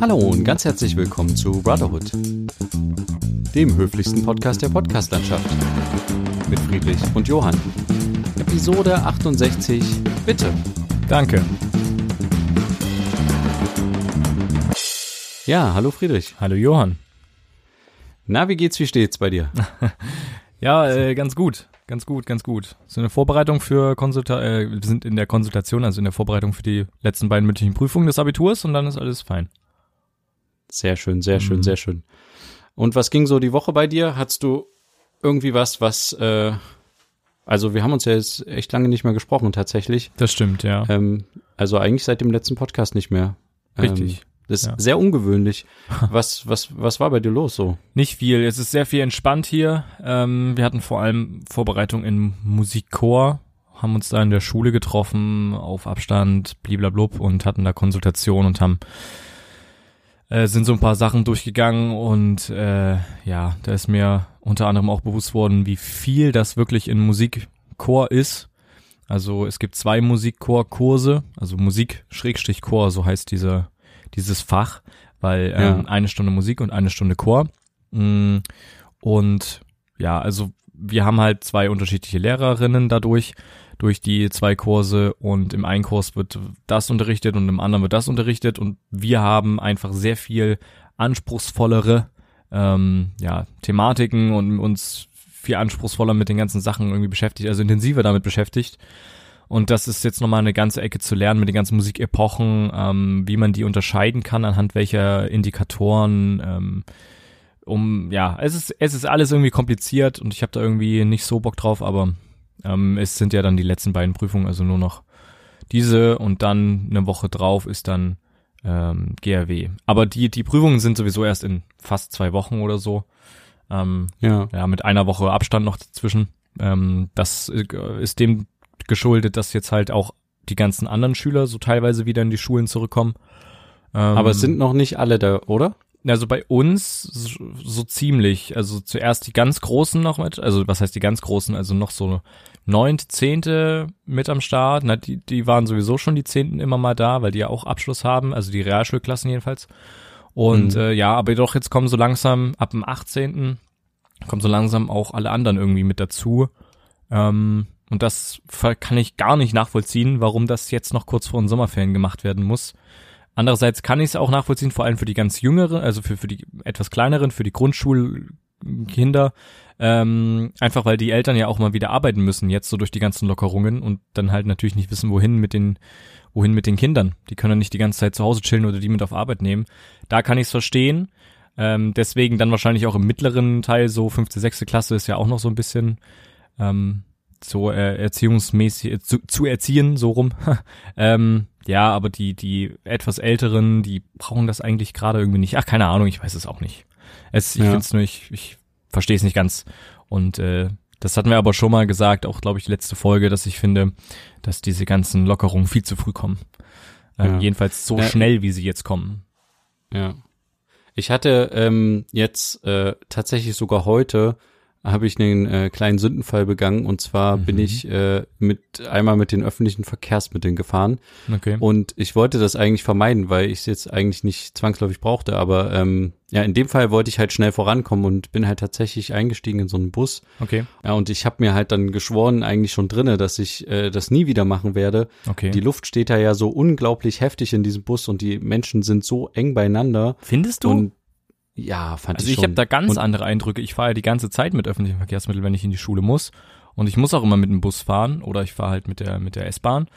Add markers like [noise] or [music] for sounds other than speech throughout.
Hallo und ganz herzlich willkommen zu Brotherhood, dem höflichsten Podcast der Podcastlandschaft. Mit Friedrich und Johann. Episode 68, bitte. Danke. Ja, hallo Friedrich. Hallo Johann. Na, wie geht's, wie steht's bei dir? [laughs] Ja, äh, ganz gut. Ganz gut, ganz gut. So eine Vorbereitung für Konsulta äh, wir sind in der Konsultation, also in der Vorbereitung für die letzten beiden mündlichen Prüfungen des Abiturs und dann ist alles fein. Sehr schön, sehr schön, Mhm. sehr schön. Und was ging so die Woche bei dir? Hattest du irgendwie was, was, äh, also wir haben uns ja jetzt echt lange nicht mehr gesprochen tatsächlich. Das stimmt, ja. Ähm, also eigentlich seit dem letzten Podcast nicht mehr. Ähm, Richtig. das ist ja. sehr ungewöhnlich. [laughs] Was, was, was war bei dir los so? Nicht viel. Es ist sehr viel entspannt hier. Ähm, wir hatten vor allem Vorbereitung in Musikchor, haben uns da in der Schule getroffen, auf Abstand, bliblablub und hatten da Konsultation und haben äh, sind so ein paar Sachen durchgegangen und äh, ja, da ist mir unter anderem auch bewusst worden, wie viel das wirklich in Musikchor ist. Also es gibt zwei Musikchor-Kurse, also Musik-Chor, so heißt diese, dieses Fach, weil ähm, Ja. eine Stunde Musik und eine Stunde Chor. Mm, Und ja, also wir haben halt zwei unterschiedliche Lehrerinnen dadurch, durch die zwei Kurse und im einen Kurs wird das unterrichtet und im anderen wird das unterrichtet und wir haben einfach sehr viel anspruchsvollere ähm, ja, Thematiken und uns viel anspruchsvoller mit den ganzen Sachen irgendwie beschäftigt, also intensiver damit beschäftigt. Und das ist jetzt nochmal eine ganze Ecke zu lernen mit den ganzen Musikepochen, ähm, wie man die unterscheiden kann, anhand welcher Indikatoren, ähm, um, ja, es ist, es ist alles irgendwie kompliziert und ich habe da irgendwie nicht so Bock drauf, aber ähm, es sind ja dann die letzten beiden Prüfungen, also nur noch diese und dann eine Woche drauf ist dann ähm, GRW. Aber die, die Prüfungen sind sowieso erst in fast zwei Wochen oder so. Ähm, Ja. ja, mit einer Woche Abstand noch dazwischen. Ähm, das äh, ist dem geschuldet, dass jetzt halt auch die ganzen anderen Schüler so teilweise wieder in die Schulen zurückkommen. Ähm, Aber es sind noch nicht alle da, oder? Also bei uns so, so ziemlich. Also zuerst die ganz Großen noch mit, also was heißt die ganz Großen, also noch so neunte, zehnte mit am Start. Na, die, die waren sowieso schon die Zehnten immer mal da, weil die ja auch Abschluss haben, also die Realschulklassen jedenfalls. Und Mhm. äh, ja, aber doch jetzt kommen so langsam ab dem 18. kommen so langsam auch alle anderen irgendwie mit dazu. Ähm, und das kann ich gar nicht nachvollziehen, warum das jetzt noch kurz vor den Sommerferien gemacht werden muss. Andererseits kann ich es auch nachvollziehen, vor allem für die ganz jüngeren, also für, für die etwas kleineren, für die Grundschulkinder, ähm, einfach weil die Eltern ja auch mal wieder arbeiten müssen, jetzt so durch die ganzen Lockerungen und dann halt natürlich nicht wissen, wohin mit den, wohin mit den Kindern. Die können ja nicht die ganze Zeit zu Hause chillen oder die mit auf Arbeit nehmen. Da kann ich es verstehen. Ähm, deswegen dann wahrscheinlich auch im mittleren Teil, so fünfte, sechste Klasse ist ja auch noch so ein bisschen ähm, so äh, erziehungsmäßig äh, zu, zu erziehen, so rum. [laughs] ähm, ja, aber die, die etwas älteren, die brauchen das eigentlich gerade irgendwie nicht. Ach, keine Ahnung, ich weiß es auch nicht. Es, ich Ja. finde es nur, ich, ich verstehe es nicht ganz. Und äh, das hatten wir aber schon mal gesagt, auch glaube ich letzte Folge, dass ich finde, dass diese ganzen Lockerungen viel zu früh kommen. Ähm, Ja. Jedenfalls so Ja. schnell, wie sie jetzt kommen. Ja. Ich hatte ähm, jetzt äh, tatsächlich sogar heute habe ich einen äh, kleinen Sündenfall begangen und zwar bin Mhm. ich äh, mit einmal mit den öffentlichen Verkehrsmitteln gefahren Okay. und ich wollte das eigentlich vermeiden, weil ich es jetzt eigentlich nicht zwangsläufig brauchte, aber ähm, ja, in dem Fall wollte ich halt schnell vorankommen und bin halt tatsächlich eingestiegen in so einen Bus. Okay. Ja, und ich habe mir halt dann geschworen, eigentlich schon drinne, dass ich äh, das nie wieder machen werde. Okay. Die Luft steht da ja so unglaublich heftig in diesem Bus und die Menschen sind so eng beieinander. Findest du? Und ja, fand Also ich ich schon. habe da ganz Und- andere Eindrücke. Ich fahre ja die ganze Zeit mit öffentlichen Verkehrsmitteln, wenn ich in die Schule muss. Und ich muss auch immer mit dem Bus fahren oder ich fahre halt mit der mit der S-Bahn.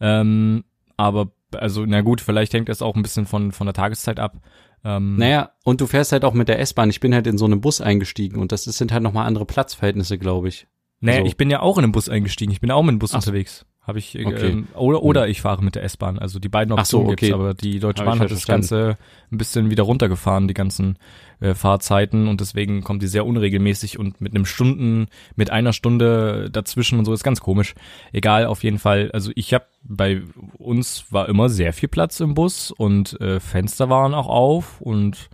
Ähm, aber also na gut, vielleicht hängt das auch ein bisschen von von der Tageszeit ab. Ähm, Naja, und du fährst halt auch mit der S-Bahn. Ich bin halt in so einen Bus eingestiegen und das sind halt nochmal andere Platzverhältnisse, glaube ich. naja, so. ich bin ja auch in den Bus eingestiegen. Ich bin auch mit dem Bus Ach unterwegs. Habe ich äh, Okay. ähm, oder oder ich fahre mit der S-Bahn. Also die beiden Ach so, Optionen gibt's. okay. Aber die Deutsche Hab Bahn hat das Ganze ein bisschen wieder runtergefahren, die ganzen äh, Fahrzeiten und deswegen kommt die sehr unregelmäßig und mit einem Stunden, mit einer Stunde dazwischen und so ist ganz komisch. Egal, auf jeden Fall. Also ich habe bei uns war immer sehr viel Platz im Bus und äh, Fenster waren auch auf und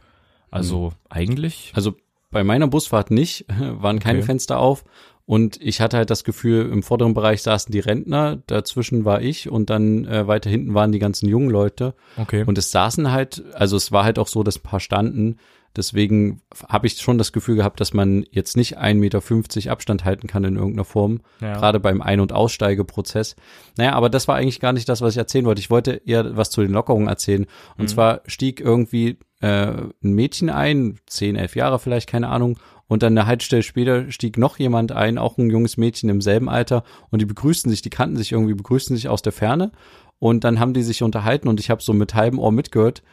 also eigentlich. Also bei meiner Busfahrt nicht, [laughs] waren keine Okay. Fenster auf Und ich hatte halt das Gefühl, im vorderen Bereich saßen die Rentner, dazwischen war ich und dann äh, weiter hinten waren die ganzen jungen Leute. Okay. Und es saßen halt, also es war halt auch so, dass ein paar standen. Deswegen habe ich schon das Gefühl gehabt, dass man jetzt nicht 1,50 Meter Abstand halten kann in irgendeiner Form, Ja. gerade beim Ein- und Aussteigeprozess. Naja, aber das war eigentlich gar nicht das, was ich erzählen wollte. Ich wollte eher was zu den Lockerungen erzählen. Und Mhm. zwar stieg irgendwie äh, ein Mädchen ein, 10, 11 Jahre vielleicht, keine Ahnung. Und dann eine Haltestelle später stieg noch jemand ein, auch ein junges Mädchen im selben Alter. Und die begrüßten sich, die kannten sich irgendwie, begrüßten sich aus der Ferne. Und dann haben die sich unterhalten und ich habe so mit halbem Ohr mitgehört.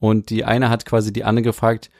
Und die eine hat quasi die andere gefragt,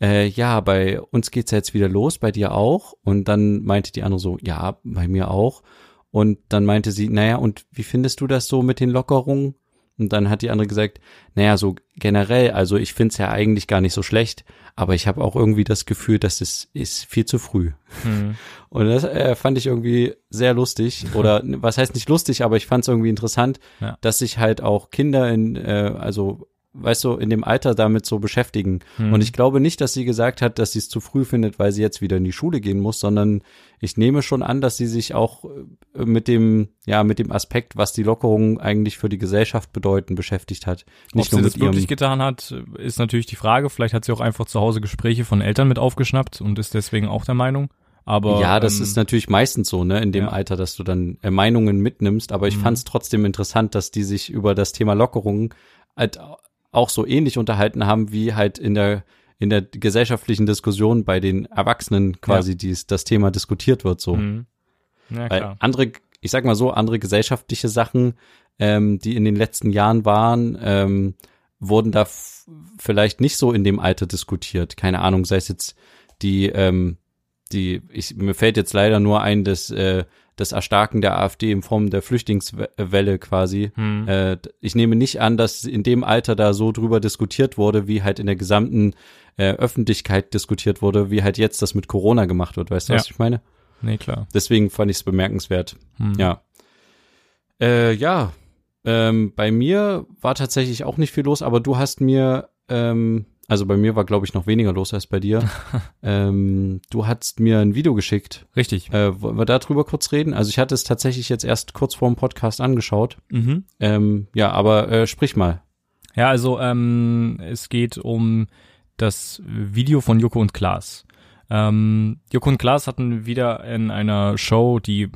äh, ja, bei uns geht's ja jetzt wieder los, bei dir auch. Und dann meinte die andere so, ja, bei mir auch. Und dann meinte sie, naja, und wie findest du das so mit den Lockerungen? Und dann hat die andere gesagt, naja, so generell, also ich find's ja eigentlich gar nicht so schlecht, aber ich habe auch irgendwie das Gefühl, dass es ist viel zu früh. Hm. [laughs] Und das äh, fand ich irgendwie sehr lustig. Oder was heißt nicht lustig, aber ich fand es irgendwie interessant, Ja. dass sich halt auch Kinder in, äh, also weißt du, in dem Alter damit so beschäftigen. Hm. Und ich glaube nicht, dass sie gesagt hat, dass sie es zu früh findet, weil sie jetzt wieder in die Schule gehen muss, sondern ich nehme schon an, dass sie sich auch äh, mit dem, ja, mit dem Aspekt, was die Lockerungen eigentlich für die Gesellschaft bedeuten, beschäftigt hat. Nicht Ob nur sie das wirklich getan hat, ist natürlich die Frage. Vielleicht hat sie auch einfach zu Hause Gespräche von Eltern mit aufgeschnappt und ist deswegen auch der Meinung. Aber ja, das ähm, ist natürlich meistens so, ne, in dem ja. Alter, dass du dann äh, Meinungen mitnimmst, aber ich Mhm. fand es trotzdem interessant, dass die sich über das Thema Lockerungen halt auch so ähnlich unterhalten haben, wie halt in der in der gesellschaftlichen Diskussion bei den Erwachsenen quasi dies, das Thema diskutiert wird so. hm. Ja, Weil andere, ich sag mal so, andere gesellschaftliche Sachen, ähm, die in den letzten Jahren waren, ähm, wurden da vielleicht nicht so in dem Alter diskutiert. Keine Ahnung, sei es jetzt die, ähm, die, ich, mir fällt jetzt leider nur ein, das, äh, das Erstarken der AfD in Form der Flüchtlingswelle quasi. Hm. Äh, ich nehme nicht an, dass in dem Alter da so drüber diskutiert wurde, wie halt in der gesamten äh, Öffentlichkeit diskutiert wurde, wie halt jetzt das mit Corona gemacht wird. Weißt du, was Ja. ich meine? Nee, klar. Deswegen fand ich es bemerkenswert. Hm. Ja. Äh, ja. Ähm, bei mir war tatsächlich auch nicht viel los, aber du hast mir, ähm, also bei mir war, glaube ich, noch weniger los als bei dir. [laughs] ähm, du hast mir ein Video geschickt. Richtig. Äh, wollen wir darüber kurz reden? Also ich hatte es tatsächlich jetzt erst kurz vor dem Podcast angeschaut. Mhm. Ähm, ja, aber äh, sprich mal. Ja, also ähm, es geht um das Video von Joko und Klaas. Ähm, Joko und Klaas hatten wieder in einer Show, die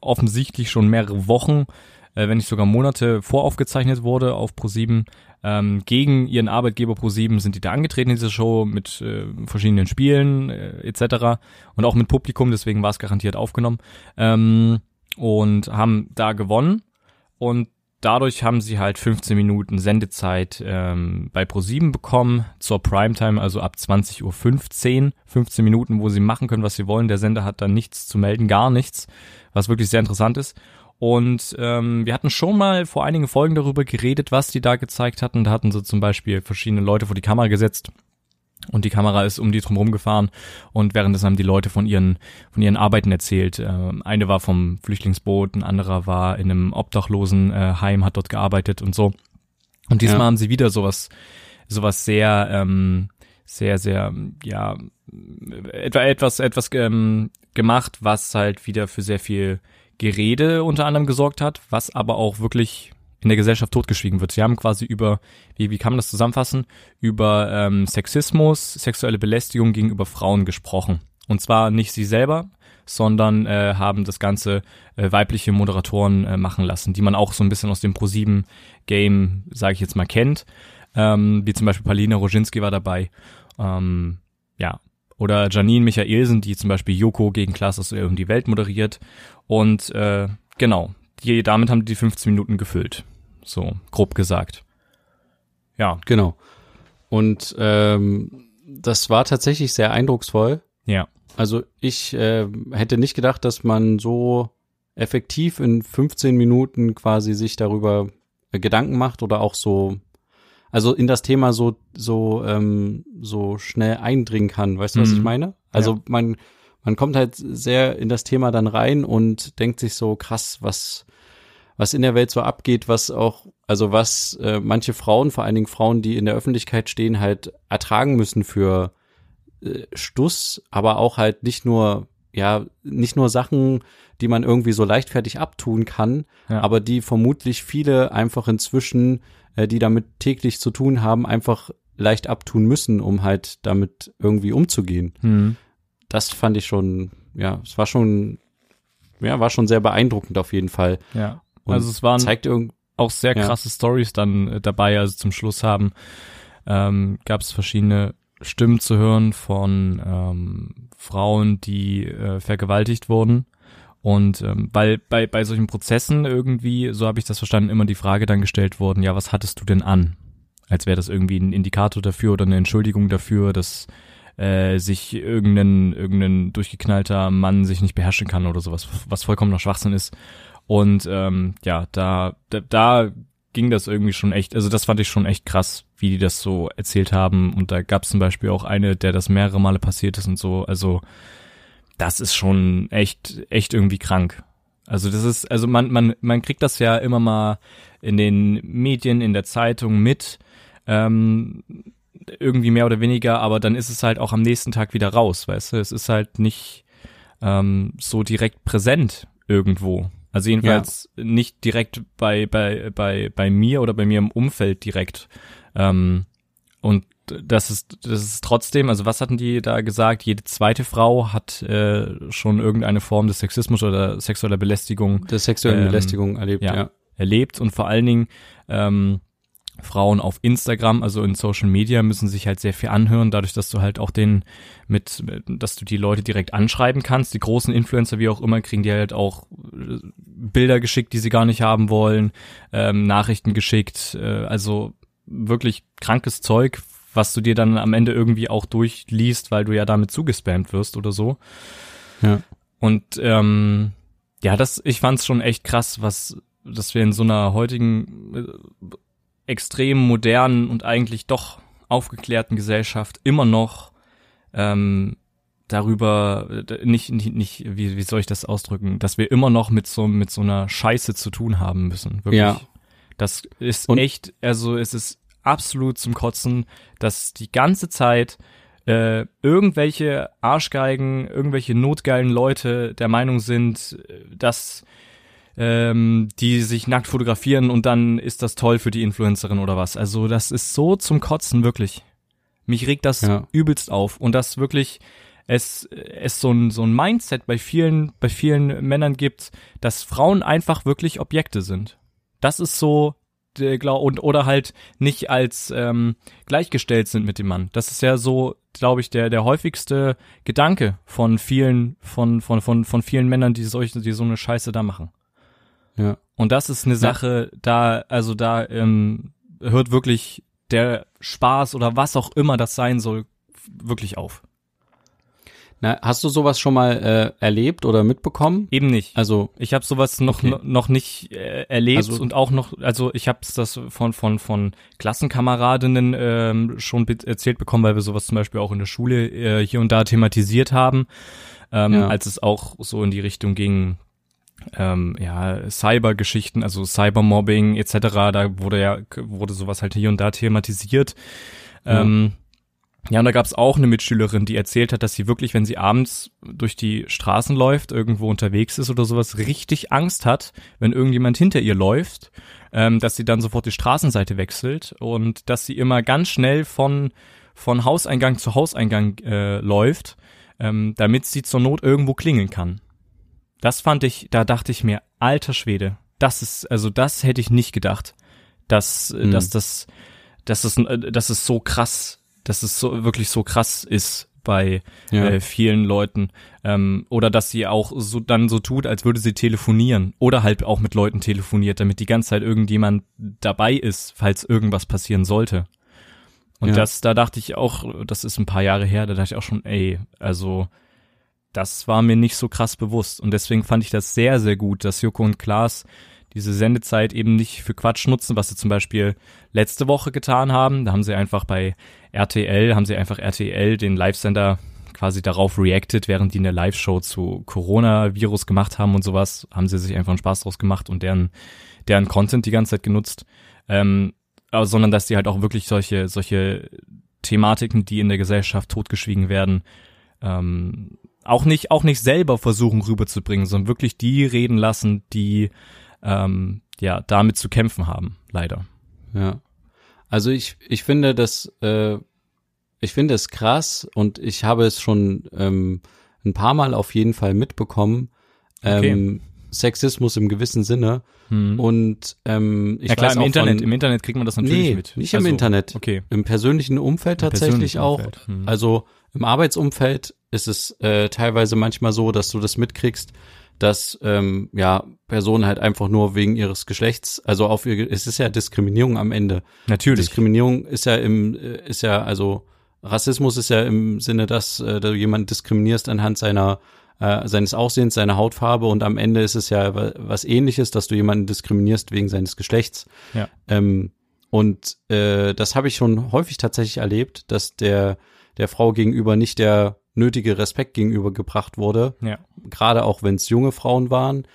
offensichtlich schon mehrere Wochen, äh, wenn nicht sogar Monate voraufgezeichnet wurde auf ProSieben. Ähm, gegen ihren Arbeitgeber ProSieben sind die da angetreten in dieser Show mit äh, verschiedenen Spielen äh, etc. und auch mit Publikum, deswegen war es garantiert aufgenommen ähm, und haben da gewonnen und dadurch haben sie halt 15 Minuten Sendezeit ähm, bei ProSieben bekommen zur Primetime, also ab 20.15 Uhr. 15 Minuten, wo sie machen können, was sie wollen. Der Sender hat dann nichts zu melden, gar nichts, was wirklich sehr interessant ist. Und ähm, wir hatten schon mal vor einigen Folgen darüber geredet, was die da gezeigt hatten. Da hatten sie zum Beispiel verschiedene Leute vor die Kamera gesetzt und die Kamera ist um die drumherum gefahren und währenddessen haben die Leute von ihren von ihren Arbeiten erzählt. Ähm, eine war vom Flüchtlingsboot, ein anderer war in einem Obdachlosenheim, äh, Heim, hat dort gearbeitet und so. Und diesmal Ja. haben sie wieder sowas sowas sehr ähm, sehr sehr ja etwa etwas etwas ähm, gemacht, was halt wieder für sehr viel Gerede unter anderem gesorgt hat, was aber auch wirklich in der Gesellschaft totgeschwiegen wird. Sie haben quasi über, wie, wie kann man das zusammenfassen, über ähm, Sexismus, sexuelle Belästigung gegenüber Frauen gesprochen. Und zwar nicht sie selber, sondern äh, haben das Ganze äh, weibliche Moderatoren äh, machen lassen, die man auch so ein bisschen aus dem Pro7-Game, sage ich jetzt mal, kennt. Ähm, wie zum Beispiel Palina Roginski war dabei. Ähm. Oder Janine Michaelsen, die zum Beispiel Joko gegen Klaas um die Welt moderiert. Und äh, genau, die, damit haben die 15 Minuten gefüllt. So, grob gesagt. Ja, Genau. Und ähm, das war tatsächlich sehr eindrucksvoll. ja. Also ich äh, hätte nicht gedacht, dass man so effektiv in 15 Minuten quasi sich darüber äh, Gedanken macht oder auch so, also in das Thema so so ähm, so schnell eindringen kann. Weißt du, was Mhm. ich meine? Also Ja. man man kommt halt sehr in das Thema dann rein und denkt sich so krass, was was in der Welt so abgeht, was auch, also was äh, manche Frauen, vor allen Dingen Frauen, die in der Öffentlichkeit stehen, halt ertragen müssen für äh, Stuss, aber auch halt nicht nur ja nicht nur Sachen, die man irgendwie so leichtfertig abtun kann, Ja. aber die vermutlich viele einfach inzwischen, äh, die damit täglich zu tun haben, einfach leicht abtun müssen, um halt damit irgendwie umzugehen. Hm. Das fand ich schon, ja, es war schon, ja, war schon sehr beeindruckend auf jeden Fall. Ja. Und also es waren zeigt irgend, auch sehr Ja. krasse Stories dann äh, dabei. Also zum Schluss haben ähm, gab es verschiedene Stimmen zu hören von ähm, Frauen, die äh, vergewaltigt wurden. Und ähm, weil bei, bei solchen Prozessen irgendwie, so habe ich das verstanden, immer die Frage dann gestellt worden, ja, was hattest du denn an? Als wäre das irgendwie ein Indikator dafür oder eine Entschuldigung dafür, dass äh, sich irgendein, irgendein durchgeknallter Mann sich nicht beherrschen kann oder sowas, was vollkommener Schwachsinn ist. Und ähm, ja, da, da, da ging das irgendwie schon echt, also das fand ich schon echt krass, wie die das so erzählt haben. Und da gab es zum Beispiel auch eine, der das mehrere Male passiert ist und so. Also das ist schon echt, echt irgendwie krank. Also das ist, also man, man, man kriegt das ja immer mal in den Medien, in der Zeitung mit, ähm, irgendwie mehr oder weniger, aber dann ist es halt auch am nächsten Tag wieder raus, weißt du? Es ist halt nicht ähm, so direkt präsent irgendwo. Also jedenfalls nicht direkt bei, bei, bei, bei mir oder bei mir im Umfeld direkt. Ähm, und das ist, das ist trotzdem, also was hatten die da gesagt? Jede zweite Frau hat äh, schon irgendeine Form des Sexismus oder sexueller Belästigung der sexuellen Ähm, Belästigung erlebt, ja. ja. erlebt und vor allen Dingen ähm, Frauen auf Instagram, also in Social Media, müssen sich halt sehr viel anhören, dadurch, dass du halt auch den mit, dass du die Leute direkt anschreiben kannst. Die großen Influencer, wie auch immer, kriegen die halt auch äh, Bilder geschickt, die sie gar nicht haben wollen, ähm, Nachrichten geschickt, äh, also wirklich krankes Zeug, was du dir dann am Ende irgendwie auch durchliest, weil du ja damit zugespammt wirst oder so. Ja. Und ähm, ja, das, ich fand's schon echt krass, was, dass wir in so einer heutigen äh, extrem modernen und eigentlich doch aufgeklärten Gesellschaft immer noch ähm, darüber äh, nicht nicht nicht wie wie soll ich das ausdrücken, dass wir immer noch mit so mit so einer Scheiße zu tun haben müssen, wirklich. Ja. Das ist Und- echt, also es ist absolut zum Kotzen, dass die ganze Zeit äh, irgendwelche Arschgeigen, irgendwelche notgeilen Leute der Meinung sind, äh, dass ähm, die sich nackt fotografieren und dann ist das toll für die Influencerin oder was. Also das ist so zum Kotzen, wirklich. Mich regt das Ja. übelst auf und das wirklich es es so ein so ein Mindset bei vielen bei vielen Männern gibt, dass Frauen einfach wirklich Objekte sind. Das ist so der glaub und oder halt nicht als ähm, gleichgestellt sind mit dem Mann. Das ist ja so, glaube ich, der der häufigste Gedanke von vielen von von von von vielen Männern, die solche die so eine Scheiße da machen. Ja. Und das ist eine Sache, da, also da ähm, hört wirklich der Spaß oder was auch immer das sein soll, wirklich auf. Na, hast du sowas schon mal äh, erlebt oder mitbekommen? Eben nicht. Also, Ich habe sowas noch Okay. noch nicht äh, erlebt Also- und auch noch, also ich habe das von von von Klassenkameradinnen ähm, schon be- erzählt bekommen, weil wir sowas zum Beispiel auch in der Schule äh, hier und da thematisiert haben, ähm, Ja. als es auch so in die Richtung ging. Ähm, ja, Cybergeschichten, also Cybermobbing etc. Da wurde ja wurde sowas halt hier und da thematisiert. Ähm, ja, und da gab's auch eine Mitschülerin, die erzählt hat, dass sie wirklich, wenn sie abends durch die Straßen läuft, irgendwo unterwegs ist oder sowas, richtig Angst hat, wenn irgendjemand hinter ihr läuft, ähm, dass sie dann sofort die Straßenseite wechselt und dass sie immer ganz schnell von, von Hauseingang zu Hauseingang äh, läuft, ähm, damit sie zur Not irgendwo klingeln kann. Das fand ich, da dachte ich mir, alter Schwede, das ist, also das hätte ich nicht gedacht, dass, äh, Hm. dass das, dass es, äh, dass es so krass, dass es so wirklich so krass ist bei ja. äh, vielen Leuten ähm, oder dass sie auch so dann so tut, als würde sie telefonieren oder halt auch mit Leuten telefoniert, damit die ganze Zeit irgendjemand dabei ist, falls irgendwas passieren sollte. Und Ja. das, da dachte ich auch, das ist ein paar Jahre her, da dachte ich auch schon, ey, also das war mir nicht so krass bewusst und deswegen fand ich das sehr, sehr gut, dass Joko und Klaas diese Sendezeit eben nicht für Quatsch nutzen, was sie zum Beispiel letzte Woche getan haben. Da haben sie einfach bei RTL, haben sie einfach RTL, den Live-Sender, quasi darauf reacted, während die eine Live-Show zu Coronavirus gemacht haben und sowas, haben sie sich einfach einen Spaß draus gemacht und deren, deren Content die ganze Zeit genutzt. Ähm, aber, sondern dass die halt auch wirklich solche, solche Thematiken, die in der Gesellschaft totgeschwiegen werden, ähm, auch nicht, auch nicht selber versuchen rüberzubringen, sondern wirklich die reden lassen, die ähm, ja damit zu kämpfen haben, leider. Ja. Also ich, ich finde das, äh, ich finde es krass und ich habe es schon ähm, ein paar Mal auf jeden Fall mitbekommen. Ähm, okay. Sexismus im gewissen Sinne. Hm. Und ähm, ich ja klar, weiß im auch Internet, von, im Internet kriegt man das natürlich nee, mit. Nicht also, im Internet. Okay. Im persönlichen Umfeld Im tatsächlich persönlichen auch. Umfeld. Hm. Also im Arbeitsumfeld ist es äh, teilweise manchmal so, dass du das mitkriegst, dass ähm, ja Personen halt einfach nur wegen ihres Geschlechts, also auf ihr, es ist ja Diskriminierung am Ende. Natürlich. Diskriminierung ist ja im, äh, ist ja also Rassismus ist ja im Sinne, dass äh, du jemanden diskriminierst anhand seiner äh, seines Aussehens, seiner Hautfarbe und am Ende ist es ja was ähnliches, dass du jemanden diskriminierst wegen seines Geschlechts. Ja. Ähm, und äh, das habe ich schon häufig tatsächlich erlebt, dass der der Frau gegenüber nicht der nötige Respekt gegenübergebracht wurde. Ja. Gerade auch wenn es junge Frauen waren.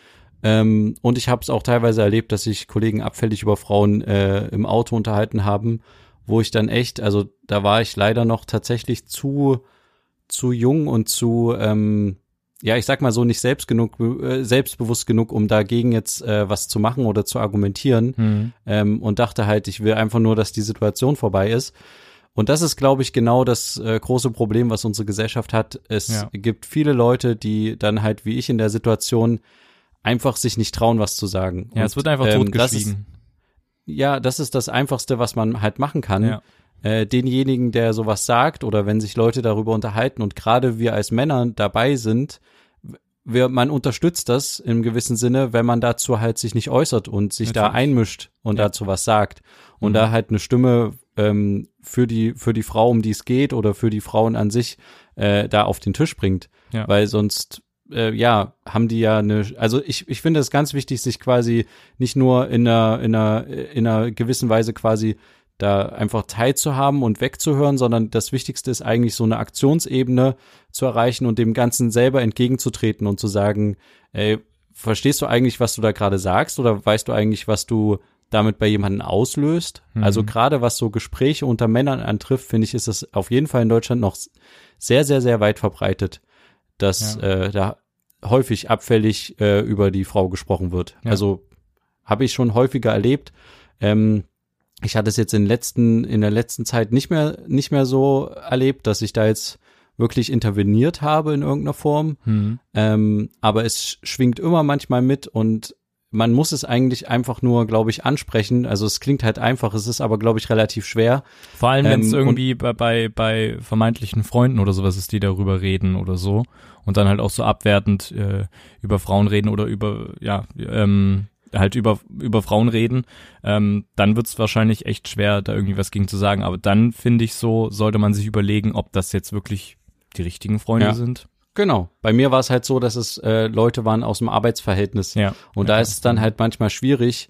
Ähm, und ich habe es auch teilweise erlebt, dass sich Kollegen abfällig über Frauen äh, im Auto unterhalten haben, wo ich dann echt, also da war ich leider noch tatsächlich zu zu jung und zu ähm, ja, ich sag mal so, nicht selbst genug, äh, selbstbewusst genug, um dagegen jetzt äh, was zu machen oder zu argumentieren. Mhm. Ähm, und dachte halt, ich will einfach nur, dass die Situation vorbei ist. Und das ist, glaube ich, genau das äh, große Problem, was unsere Gesellschaft hat. Es Ja. gibt viele Leute, die dann halt, wie ich in der Situation, einfach sich nicht trauen, was zu sagen. Ja, Und, es wird einfach ähm, totgeschwiegen. ja, das ist das Einfachste, was man halt machen kann. Ja. Äh, denjenigen, der sowas sagt oder wenn sich Leute darüber unterhalten und gerade wir als Männer dabei sind, wir, man unterstützt das im gewissen Sinne, wenn man dazu halt sich nicht äußert und sich da Natürlich. einmischt und Ja. dazu was sagt und Mhm. da halt eine Stimme ähm, für die für die Frau, um die es geht oder für die Frauen an sich äh, da auf den Tisch bringt, Ja. weil sonst äh, ja haben die ja eine also ich ich finde es ganz wichtig sich quasi nicht nur in einer in einer in einer gewissen Weise quasi da einfach teilzuhaben und wegzuhören, sondern das Wichtigste ist eigentlich so eine Aktionsebene zu erreichen und dem Ganzen selber entgegenzutreten und zu sagen, ey, verstehst du eigentlich, was du da gerade sagst oder weißt du eigentlich, was du damit bei jemandem auslöst? Mhm. Also gerade was so Gespräche unter Männern antrifft, finde ich, ist es auf jeden Fall in Deutschland noch sehr, sehr, sehr weit verbreitet, dass Ja. äh, da häufig abfällig äh, über die Frau gesprochen wird. Ja. Also habe ich schon häufiger erlebt. Ähm, ich hatte es jetzt in letzten in der letzten Zeit nicht mehr nicht mehr so erlebt, dass ich da jetzt wirklich interveniert habe in irgendeiner Form. Mhm. Ähm, aber es schwingt immer manchmal mit und man muss es eigentlich einfach nur, glaube ich, ansprechen. Also es klingt halt einfach, es ist aber, glaube ich, relativ schwer. Vor allem, wenn es Ähm, irgendwie bei, bei, bei vermeintlichen Freunden oder sowas ist, die darüber reden oder so und dann halt auch so abwertend äh, über Frauen reden oder über, ja, ähm, halt über, über Frauen reden, ähm, dann wird's wahrscheinlich echt schwer, da irgendwie was gegen zu sagen. Aber dann finde ich so, sollte man sich überlegen, ob das jetzt wirklich die richtigen Freunde Ja. sind. Genau. Bei mir war es halt so, dass es äh, Leute waren aus dem Arbeitsverhältnis. Ja. Und ja, da ist es dann halt manchmal schwierig,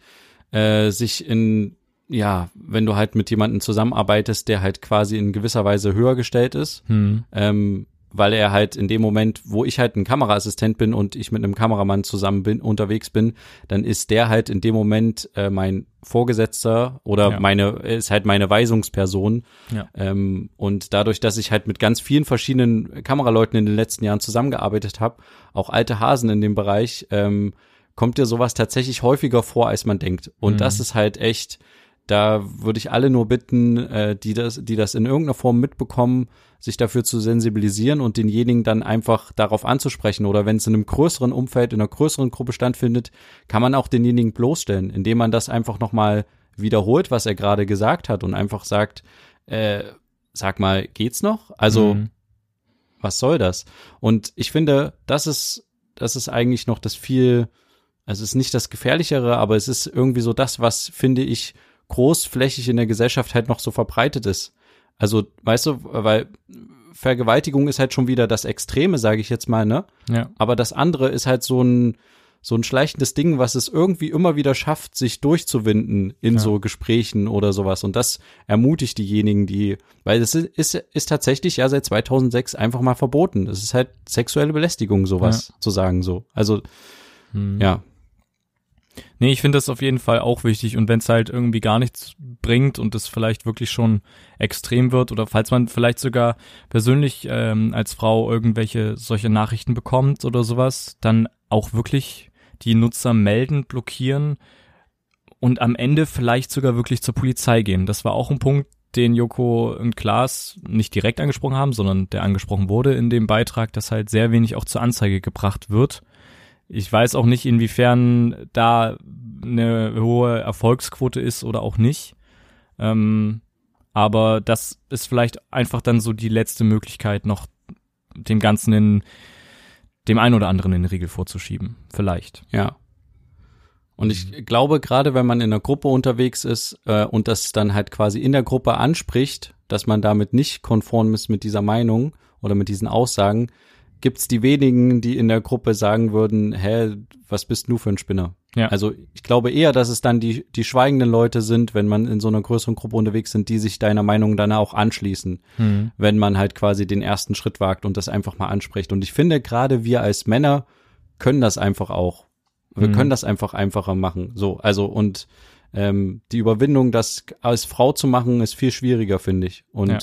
äh, sich in, ja, wenn du halt mit jemandem zusammenarbeitest, der halt quasi in gewisser Weise höher gestellt ist, Hm. ähm, weil er halt in dem Moment, wo ich halt ein Kameraassistent bin und ich mit einem Kameramann zusammen bin, unterwegs bin, dann ist der halt in dem Moment äh, mein Vorgesetzter oder Ja. meine, ist halt meine Weisungsperson. Ja. Ähm, und dadurch, dass ich halt mit ganz vielen verschiedenen Kameraleuten in den letzten Jahren zusammengearbeitet habe, auch alte Hasen in dem Bereich, ähm, kommt dir sowas tatsächlich häufiger vor, als man denkt. Und Mhm. das ist halt echt, da würde ich alle nur bitten, äh, die das, die das in irgendeiner Form mitbekommen, sich dafür zu sensibilisieren und denjenigen dann einfach darauf anzusprechen. Oder wenn es in einem größeren Umfeld, in einer größeren Gruppe stattfindet, kann man auch denjenigen bloßstellen, indem man das einfach nochmal wiederholt, was er gerade gesagt hat und einfach sagt, äh, sag mal, geht's noch? Also, Mhm. was soll das? Und ich finde, das ist, das ist eigentlich noch das viel, also es ist nicht das Gefährlichere, aber es ist irgendwie so das, was, finde ich, großflächig in der Gesellschaft halt noch so verbreitet ist. Also, weißt du, weil Vergewaltigung ist halt schon wieder das Extreme, sage ich jetzt mal, ne? Ja. Aber das andere ist halt so ein, so ein schleichendes Ding, was es irgendwie immer wieder schafft, sich durchzuwinden in Ja. so Gesprächen oder sowas. Und das ermutigt diejenigen, die, weil es ist, ist, ist tatsächlich ja seit 2006 einfach mal verboten. Es ist halt sexuelle Belästigung, sowas zu sagen, so. Also, Hm. ja. Nee, ich finde das auf jeden Fall auch wichtig. Und wenn es halt irgendwie gar nichts bringt und es vielleicht wirklich schon extrem wird oder falls man vielleicht sogar persönlich ähm, als Frau irgendwelche solche Nachrichten bekommt oder sowas, dann auch wirklich die Nutzer melden, blockieren und am Ende vielleicht sogar wirklich zur Polizei gehen. Das war auch ein Punkt, den Joko und Klaas nicht direkt angesprochen haben, sondern der angesprochen wurde in dem Beitrag, dass halt sehr wenig auch zur Anzeige gebracht wird. Ich weiß auch nicht, inwiefern da eine hohe Erfolgsquote ist oder auch nicht. Ähm, aber das ist vielleicht einfach dann so die letzte Möglichkeit, noch dem Ganzen in dem einen oder anderen in den Riegel vorzuschieben. Vielleicht. Ja. Und ich glaube, gerade wenn man in einer Gruppe unterwegs ist äh, und das dann halt quasi in der Gruppe anspricht, dass man damit nicht konform ist mit dieser Meinung oder mit diesen Aussagen, gibt's die wenigen, die in der Gruppe sagen würden, hä, was bist du für ein Spinner? Ja. Also ich glaube eher, dass es dann die, die schweigenden Leute sind, wenn man in so einer größeren Gruppe unterwegs sind, die sich deiner Meinung dann auch anschließen, Hm. wenn man halt quasi den ersten Schritt wagt und das einfach mal anspricht. Und ich finde, gerade wir als Männer können das einfach auch. Wir Mhm. können das einfach einfacher machen. So, also und ähm, die Überwindung, das als Frau zu machen, ist viel schwieriger, finde ich. Und ja.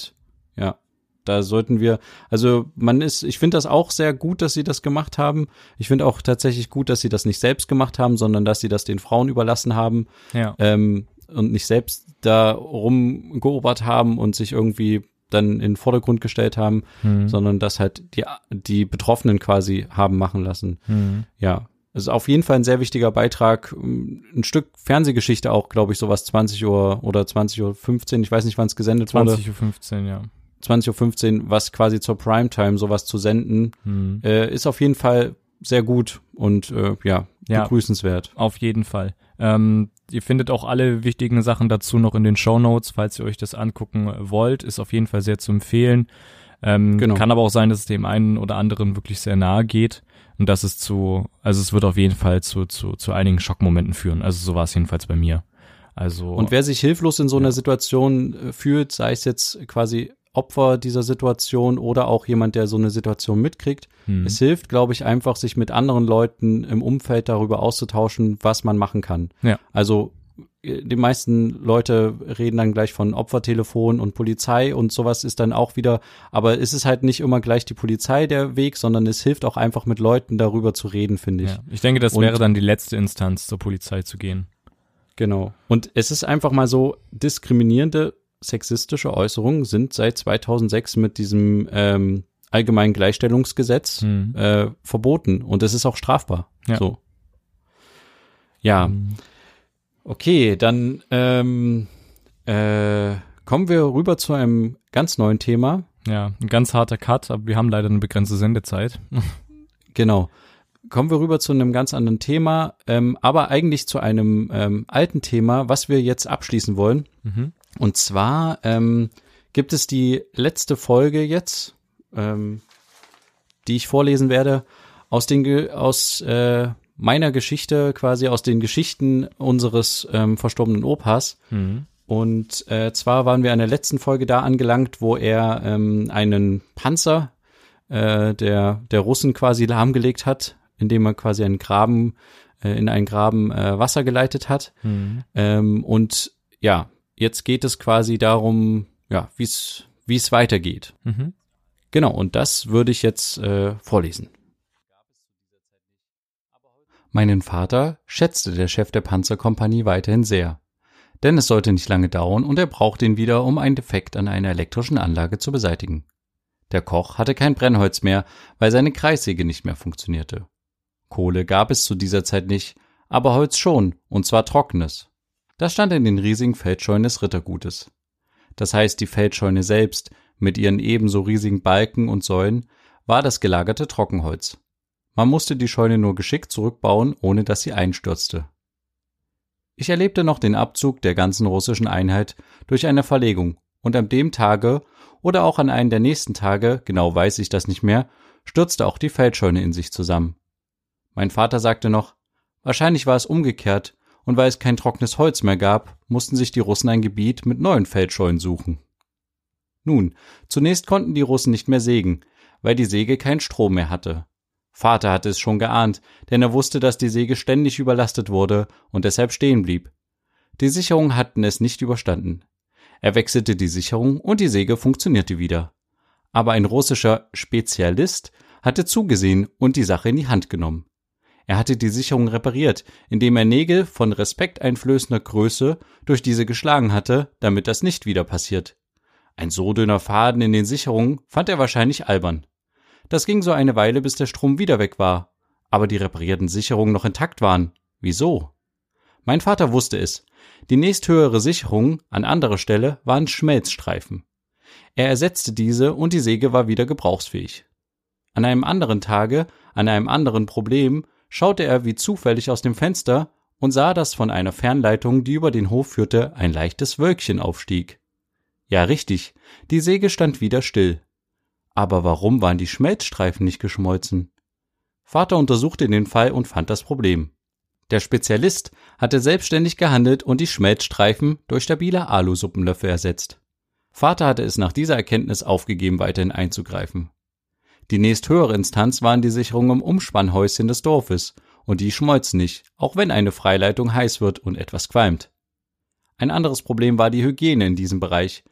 Da sollten wir, also man ist, ich finde das auch sehr gut, dass sie das gemacht haben. Ich finde auch tatsächlich gut, dass sie das nicht selbst gemacht haben, sondern dass sie das den Frauen überlassen haben Ja. ähm, und nicht selbst da rumgeobert haben und sich irgendwie dann in den Vordergrund gestellt haben, Hm. sondern das halt die, die Betroffenen quasi haben machen lassen. Hm. Ja. Es ist auf jeden Fall ein sehr wichtiger Beitrag. Ein Stück Fernsehgeschichte auch, glaube ich, sowas 20 Uhr oder 20 Uhr 15. Ich weiß nicht, wann es gesendet wurde. 20.15 Uhr, ja. 20 Uhr 15, was quasi zur Primetime sowas zu senden, Hm. äh, ist auf jeden Fall sehr gut und äh, ja, Ja. begrüßenswert. Auf jeden Fall. Ähm, ihr findet auch alle wichtigen Sachen dazu noch in den Show Notes, falls ihr euch das angucken wollt. Ist auf jeden Fall sehr zu empfehlen. Ähm, Genau. Kann aber auch sein, dass es dem einen oder anderen wirklich sehr nahe geht und dass es zu, also es wird auf jeden Fall zu, zu, zu einigen Schockmomenten führen. Also so war es jedenfalls bei mir. Also Und wer sich hilflos in so einer Situation äh, fühlt, sei es jetzt quasi Opfer dieser Situation oder auch jemand, der so eine Situation mitkriegt, hm, es hilft, glaube ich, einfach, sich mit anderen Leuten im Umfeld darüber auszutauschen, was man machen kann. Ja. Also äh, die meisten Leute reden dann gleich von Opfertelefon und Polizei und sowas ist dann auch wieder, aber es ist halt nicht immer gleich die Polizei der Weg, sondern es hilft auch einfach mit Leuten darüber zu reden, finde ich. ja. ich denke, das Und- wäre dann die letzte Instanz, zur Polizei zu gehen. Genau. Und es ist einfach mal so, diskriminierende sexistische Äußerungen sind seit 2006 mit diesem ähm, allgemeinen Gleichstellungsgesetz Hm. äh, verboten und es ist auch strafbar. Ja. So. Ja, Hm. okay, dann ähm, äh, kommen wir rüber zu einem ganz neuen Thema. Ja, ein ganz harter Cut, aber wir haben leider eine begrenzte Sendezeit. [laughs] Genau. Kommen wir rüber zu einem ganz anderen Thema, ähm, aber eigentlich zu einem ähm, alten Thema, was wir jetzt abschließen wollen. Mhm. Und zwar ähm, gibt es die letzte Folge jetzt, ähm, die ich vorlesen werde, aus den aus äh, meiner Geschichte, quasi aus den Geschichten unseres ähm, verstorbenen Opas. Mhm. Und äh, zwar waren wir in der letzten Folge da angelangt, wo er ähm, einen Panzer äh, der, der Russen quasi lahmgelegt hat, indem er quasi einen Graben, äh, in einen Graben äh, Wasser geleitet hat. Mhm. Ähm, und ja, jetzt geht es quasi darum, ja, wie es wie es weitergeht. Mhm. Genau, und das würde ich jetzt äh, vorlesen. Meinen Vater schätzte der Chef der Panzerkompanie weiterhin sehr. Denn es sollte nicht lange dauern und er brauchte ihn wieder, um einen Defekt an einer elektrischen Anlage zu beseitigen. Der Koch hatte kein Brennholz mehr, weil seine Kreissäge nicht mehr funktionierte. Kohle gab es zu dieser Zeit nicht, aber Holz schon, und zwar trockenes. Das stand in den riesigen Feldscheunen des Rittergutes. Das heißt, die Feldscheune selbst, mit ihren ebenso riesigen Balken und Säulen, war das gelagerte Trockenholz. Man musste die Scheune nur geschickt zurückbauen, ohne dass sie einstürzte. Ich erlebte noch den Abzug der ganzen russischen Einheit durch eine Verlegung, und an dem Tage oder auch an einem der nächsten Tage, genau weiß ich das nicht mehr, stürzte auch die Feldscheune in sich zusammen. Mein Vater sagte noch, wahrscheinlich war es umgekehrt, und weil es kein trockenes Holz mehr gab, mussten sich die Russen ein Gebiet mit neuen Feldscheunen suchen. Nun, zunächst konnten die Russen nicht mehr sägen, weil die Säge keinen Strom mehr hatte. Vater hatte es schon geahnt, denn er wusste, dass die Säge ständig überlastet wurde und deshalb stehen blieb. Die Sicherungen hatten es nicht überstanden. Er wechselte die Sicherung und die Säge funktionierte wieder. Aber ein russischer Spezialist hatte zugesehen und die Sache in die Hand genommen. Er hatte die Sicherung repariert, indem er Nägel von respekteinflößender Größe durch diese geschlagen hatte, damit das nicht wieder passiert. Ein so dünner Faden in den Sicherungen fand er wahrscheinlich albern. Das ging so eine Weile, bis der Strom wieder weg war, aber die reparierten Sicherungen noch intakt waren. Wieso? Mein Vater wusste es. Die nächsthöhere Sicherung an anderer Stelle waren Schmelzstreifen. Er ersetzte diese und die Säge war wieder gebrauchsfähig. An einem anderen Tage, an einem anderen Problem, schaute er wie zufällig aus dem Fenster und sah, dass von einer Fernleitung, die über den Hof führte, ein leichtes Wölkchen aufstieg. Ja, richtig, die Säge stand wieder still. Aber warum waren die Schmelzstreifen nicht geschmolzen? Vater untersuchte den Fall und fand das Problem. Der Spezialist hatte selbstständig gehandelt und die Schmelzstreifen durch stabile Alusuppenlöffel ersetzt. Vater hatte es nach dieser Erkenntnis aufgegeben, weiterhin einzugreifen. Die nächsthöhere Instanz waren die Sicherungen im Umspannhäuschen des Dorfes, und die schmolzen nicht, auch wenn eine Freileitung heiß wird und etwas qualmt. Ein anderes Problem war die Hygiene in diesem Bereich.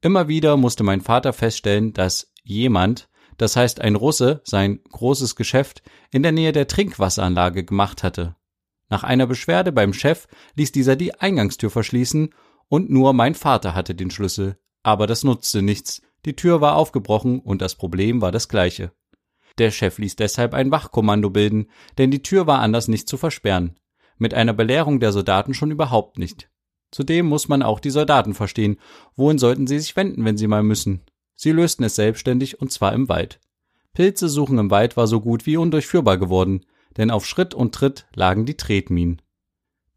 Immer wieder musste mein Vater feststellen, dass jemand, das heißt ein Russe, sein großes Geschäft in der Nähe der Trinkwasseranlage gemacht hatte. Nach einer Beschwerde beim Chef ließ dieser die Eingangstür verschließen und nur mein Vater hatte den Schlüssel. Aber das nutzte nichts. Die Tür war aufgebrochen und das Problem war das gleiche. Der Chef ließ deshalb ein Wachkommando bilden, denn die Tür war anders nicht zu versperren. Mit einer Belehrung der Soldaten schon überhaupt nicht. Zudem muss man auch die Soldaten verstehen. Wohin sollten sie sich wenden, wenn sie mal müssen? Sie lösten es selbstständig und zwar im Wald. Pilze suchen im Wald war so gut wie undurchführbar geworden, denn auf Schritt und Tritt lagen die Tretminen.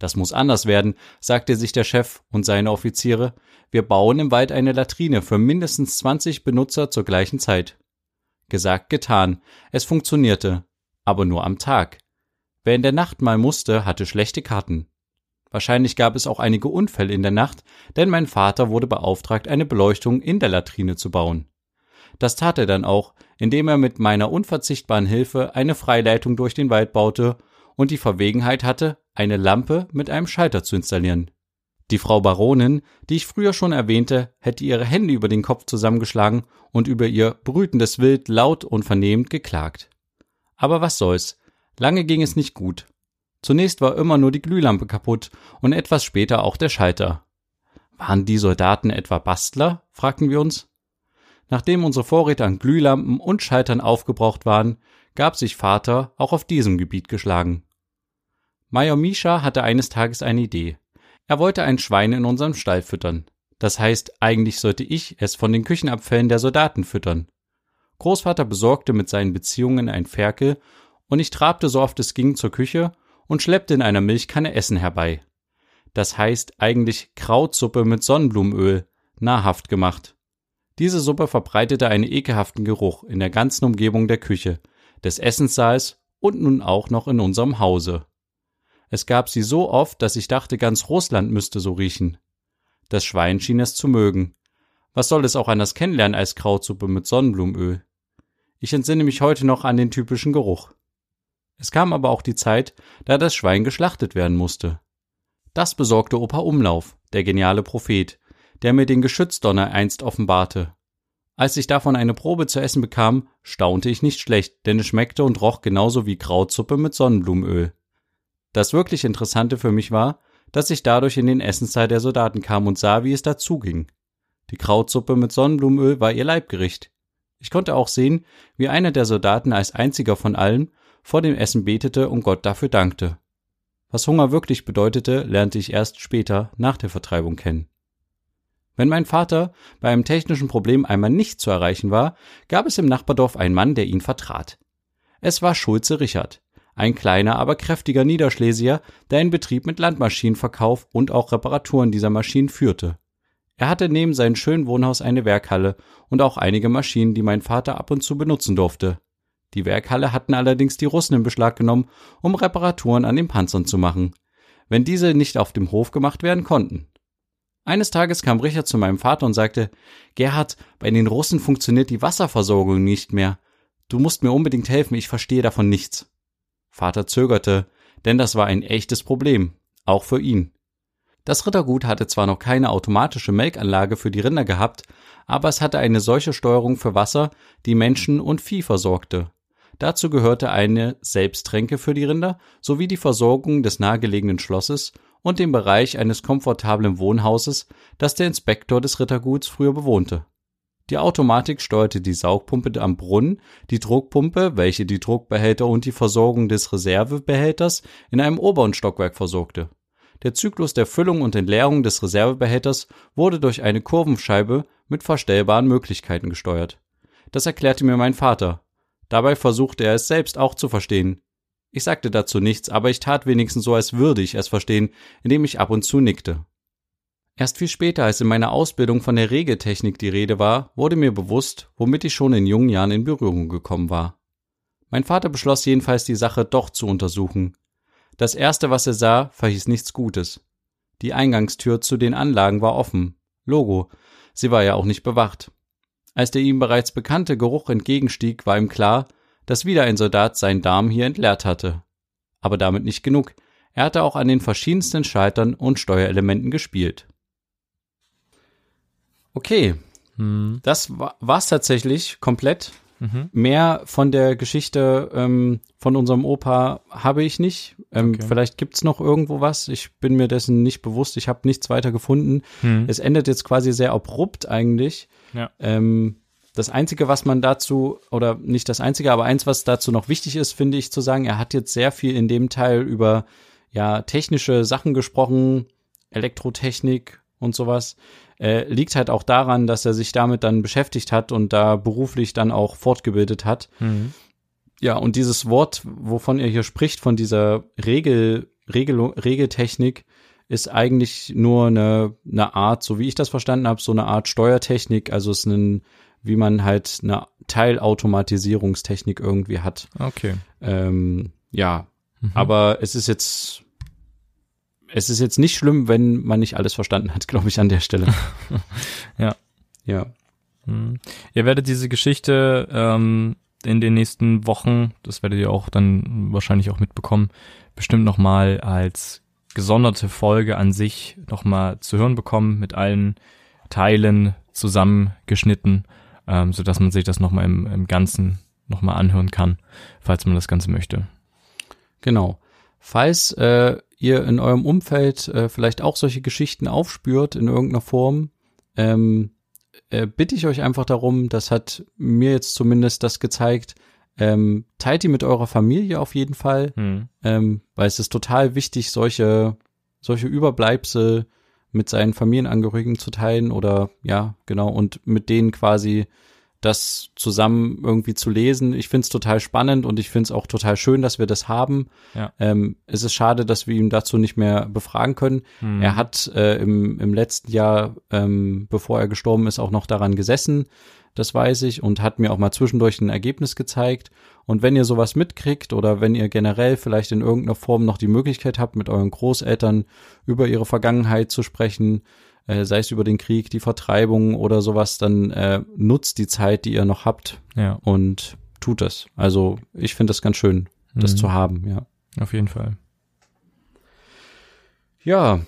Das muss anders werden, sagte sich der Chef und seine Offiziere. Wir bauen im Wald eine Latrine für mindestens 20 Benutzer zur gleichen Zeit. Gesagt, getan. Es funktionierte. Aber nur am Tag. Wer in der Nacht mal musste, hatte schlechte Karten. Wahrscheinlich gab es auch einige Unfälle in der Nacht, denn mein Vater wurde beauftragt, eine Beleuchtung in der Latrine zu bauen. Das tat er dann auch, indem er mit meiner unverzichtbaren Hilfe eine Freileitung durch den Wald baute und die Verwegenheit hatte, eine Lampe mit einem Schalter zu installieren. Die Frau Baronin, die ich früher schon erwähnte, hätte ihre Hände über den Kopf zusammengeschlagen und über ihr brütendes Wild laut und vernehmend geklagt. Aber was soll's? Lange ging es nicht gut. Zunächst war immer nur die Glühlampe kaputt und etwas später auch der Schalter. Waren die Soldaten etwa Bastler? fragten wir uns. Nachdem unsere Vorräte an Glühlampen und Schaltern aufgebraucht waren, gab sich Vater auch auf diesem Gebiet geschlagen. Major Misha hatte eines Tages eine Idee. Er wollte ein Schwein in unserem Stall füttern. Das heißt, eigentlich sollte ich es von den Küchenabfällen der Soldaten füttern. Großvater besorgte mit seinen Beziehungen ein Ferkel und ich trabte so oft es ging zur Küche und schleppte in einer Milchkanne Essen herbei. Das heißt eigentlich Krautsuppe mit Sonnenblumenöl, nahrhaft gemacht. Diese Suppe verbreitete einen ekelhaften Geruch in der ganzen Umgebung der Küche, des Essenssaals und nun auch noch in unserem Hause. Es gab sie so oft, dass ich dachte, ganz Russland müsste so riechen. Das Schwein schien es zu mögen. Was soll es auch anders kennenlernen als Krautsuppe mit Sonnenblumenöl? Ich entsinne mich heute noch an den typischen Geruch. Es kam aber auch die Zeit, da das Schwein geschlachtet werden musste. Das besorgte Opa Umlauf, der geniale Prophet, der mir den Geschützdonner einst offenbarte. Als ich davon eine Probe zu essen bekam, staunte ich nicht schlecht, denn es schmeckte und roch genauso wie Krautsuppe mit Sonnenblumenöl. Das wirklich Interessante für mich war, dass ich dadurch in den Essensteil der Soldaten kam und sah, wie es dazuging. Die Krautsuppe mit Sonnenblumenöl war ihr Leibgericht. Ich konnte auch sehen, wie einer der Soldaten als einziger von allen vor dem Essen betete und Gott dafür dankte. Was Hunger wirklich bedeutete, lernte ich erst später nach der Vertreibung kennen. Wenn mein Vater bei einem technischen Problem einmal nicht zu erreichen war, gab es im Nachbardorf einen Mann, der ihn vertrat. Es war Schulze Richard, ein kleiner, aber kräftiger Niederschlesier, der einen Betrieb mit Landmaschinenverkauf und auch Reparaturen dieser Maschinen führte. Er hatte neben seinem schönen Wohnhaus eine Werkhalle und auch einige Maschinen, die mein Vater ab und zu benutzen durfte. Die Werkhalle hatten allerdings die Russen in Beschlag genommen, um Reparaturen an den Panzern zu machen, wenn diese nicht auf dem Hof gemacht werden konnten. Eines Tages kam Richard zu meinem Vater und sagte, Gerhard, bei den Russen funktioniert die Wasserversorgung nicht mehr. du musst mir unbedingt helfen, ich verstehe davon nichts. Vater zögerte, denn das war ein echtes Problem, auch für ihn. Das Rittergut hatte zwar noch keine automatische Melkanlage für die Rinder gehabt, aber es hatte eine solche Steuerung für Wasser, die Menschen und Vieh versorgte. Dazu gehörte eine Selbsttränke für die Rinder sowie die Versorgung des nahegelegenen Schlosses und dem Bereich eines komfortablen Wohnhauses, das der Inspektor des Ritterguts früher bewohnte. Die Automatik steuerte die Saugpumpe am Brunnen, die Druckpumpe, welche die Druckbehälter und die Versorgung des Reservebehälters in einem oberen Stockwerk versorgte. Der Zyklus der Füllung und Entleerung des Reservebehälters wurde durch eine Kurvenscheibe mit verstellbaren Möglichkeiten gesteuert. Das erklärte mir mein Vater. Dabei versuchte er es selbst auch zu verstehen. Ich sagte dazu nichts, aber ich tat wenigstens so, als würde ich es verstehen, indem ich ab und zu nickte. Erst viel später, als in meiner Ausbildung von der Regeltechnik die Rede war, wurde mir bewusst, womit ich schon in jungen Jahren in Berührung gekommen war. Mein Vater beschloss jedenfalls, die Sache doch zu untersuchen. Das erste, was er sah, verhieß nichts Gutes. Die Eingangstür zu den Anlagen war offen. Logo. Sie war ja auch nicht bewacht. Als der ihm bereits bekannte Geruch entgegenstieg, war ihm klar, dass wieder ein Soldat seinen Darm hier entleert hatte. Aber damit nicht genug. Er hatte auch an den verschiedensten Schaltern und Steuerelementen gespielt. Okay, hm. das war es tatsächlich komplett. Mhm. Mehr von der Geschichte ähm, von unserem Opa habe ich nicht. Ähm, okay. Vielleicht gibt's noch irgendwo was. Ich bin mir dessen nicht bewusst. Ich habe nichts weiter gefunden. Mhm. Es endet jetzt quasi sehr abrupt eigentlich. Ja. Ähm, das Einzige, was man dazu, oder nicht das Einzige, aber eins, was dazu noch wichtig ist, finde ich zu sagen, er hat jetzt sehr viel in dem Teil über ja technische Sachen gesprochen, Elektrotechnik und sowas äh, liegt halt auch daran, dass er sich damit dann beschäftigt hat und da beruflich dann auch fortgebildet hat. Mhm. Ja, und dieses Wort, wovon er hier spricht, von dieser Regel, Regel, Regeltechnik, ist eigentlich nur eine, eine Art, so wie ich das verstanden habe, so eine Art Steuertechnik. Also es ist ein, wie man halt eine Teilautomatisierungstechnik irgendwie hat. Okay. Ähm, ja, mhm. aber es ist jetzt es ist jetzt nicht schlimm, wenn man nicht alles verstanden hat, [laughs] glaube ich, an der Stelle. [laughs] ja. Ja. Hm. Ihr werdet diese Geschichte ähm, in den nächsten Wochen, das werdet ihr auch dann wahrscheinlich auch mitbekommen, bestimmt nochmal als gesonderte Folge an sich nochmal zu hören bekommen, mit allen Teilen zusammengeschnitten, ähm, so dass man sich das nochmal im, im Ganzen nochmal anhören kann, falls man das Ganze möchte. Genau. Falls äh, ihr in eurem Umfeld äh, vielleicht auch solche Geschichten aufspürt in irgendeiner Form, ähm, äh, bitte ich euch einfach darum, das hat mir jetzt zumindest das gezeigt, ähm, teilt die mit eurer Familie auf jeden Fall, hm. ähm, weil es ist total wichtig, solche, solche Überbleibsel mit seinen Familienangehörigen zu teilen oder ja, genau, und mit denen quasi das zusammen irgendwie zu lesen. Ich finde es total spannend und ich finde es auch total schön, dass wir das haben. Ja. Ähm, es ist schade, dass wir ihn dazu nicht mehr befragen können. Hm. Er hat äh, im, im letzten Jahr, ähm, bevor er gestorben ist, auch noch daran gesessen. Das weiß ich und hat mir auch mal zwischendurch ein Ergebnis gezeigt. Und wenn ihr sowas mitkriegt oder wenn ihr generell vielleicht in irgendeiner Form noch die Möglichkeit habt, mit euren Großeltern über ihre Vergangenheit zu sprechen, äh, sei es über den Krieg, die Vertreibung oder sowas, dann äh, nutzt die Zeit, die ihr noch habt ja. und tut es. Also ich finde das ganz schön, das mhm. zu haben, ja. Auf jeden Fall. Ja,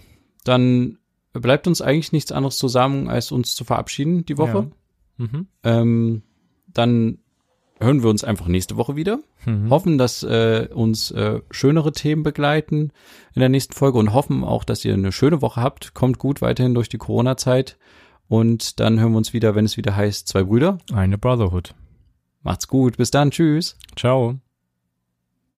dann bleibt uns eigentlich nichts anderes zu sagen, als uns zu verabschieden die Woche. Ja. Mhm. Ähm, dann hören wir uns einfach nächste Woche wieder. Mhm. Hoffen, dass äh, uns äh, schönere Themen begleiten in der nächsten Folge und hoffen auch, dass ihr eine schöne Woche habt. Kommt gut weiterhin durch die Corona-Zeit. Und dann hören wir uns wieder, wenn es wieder heißt, zwei Brüder. Eine Brotherhood. Macht's gut. Bis dann. Tschüss. Ciao.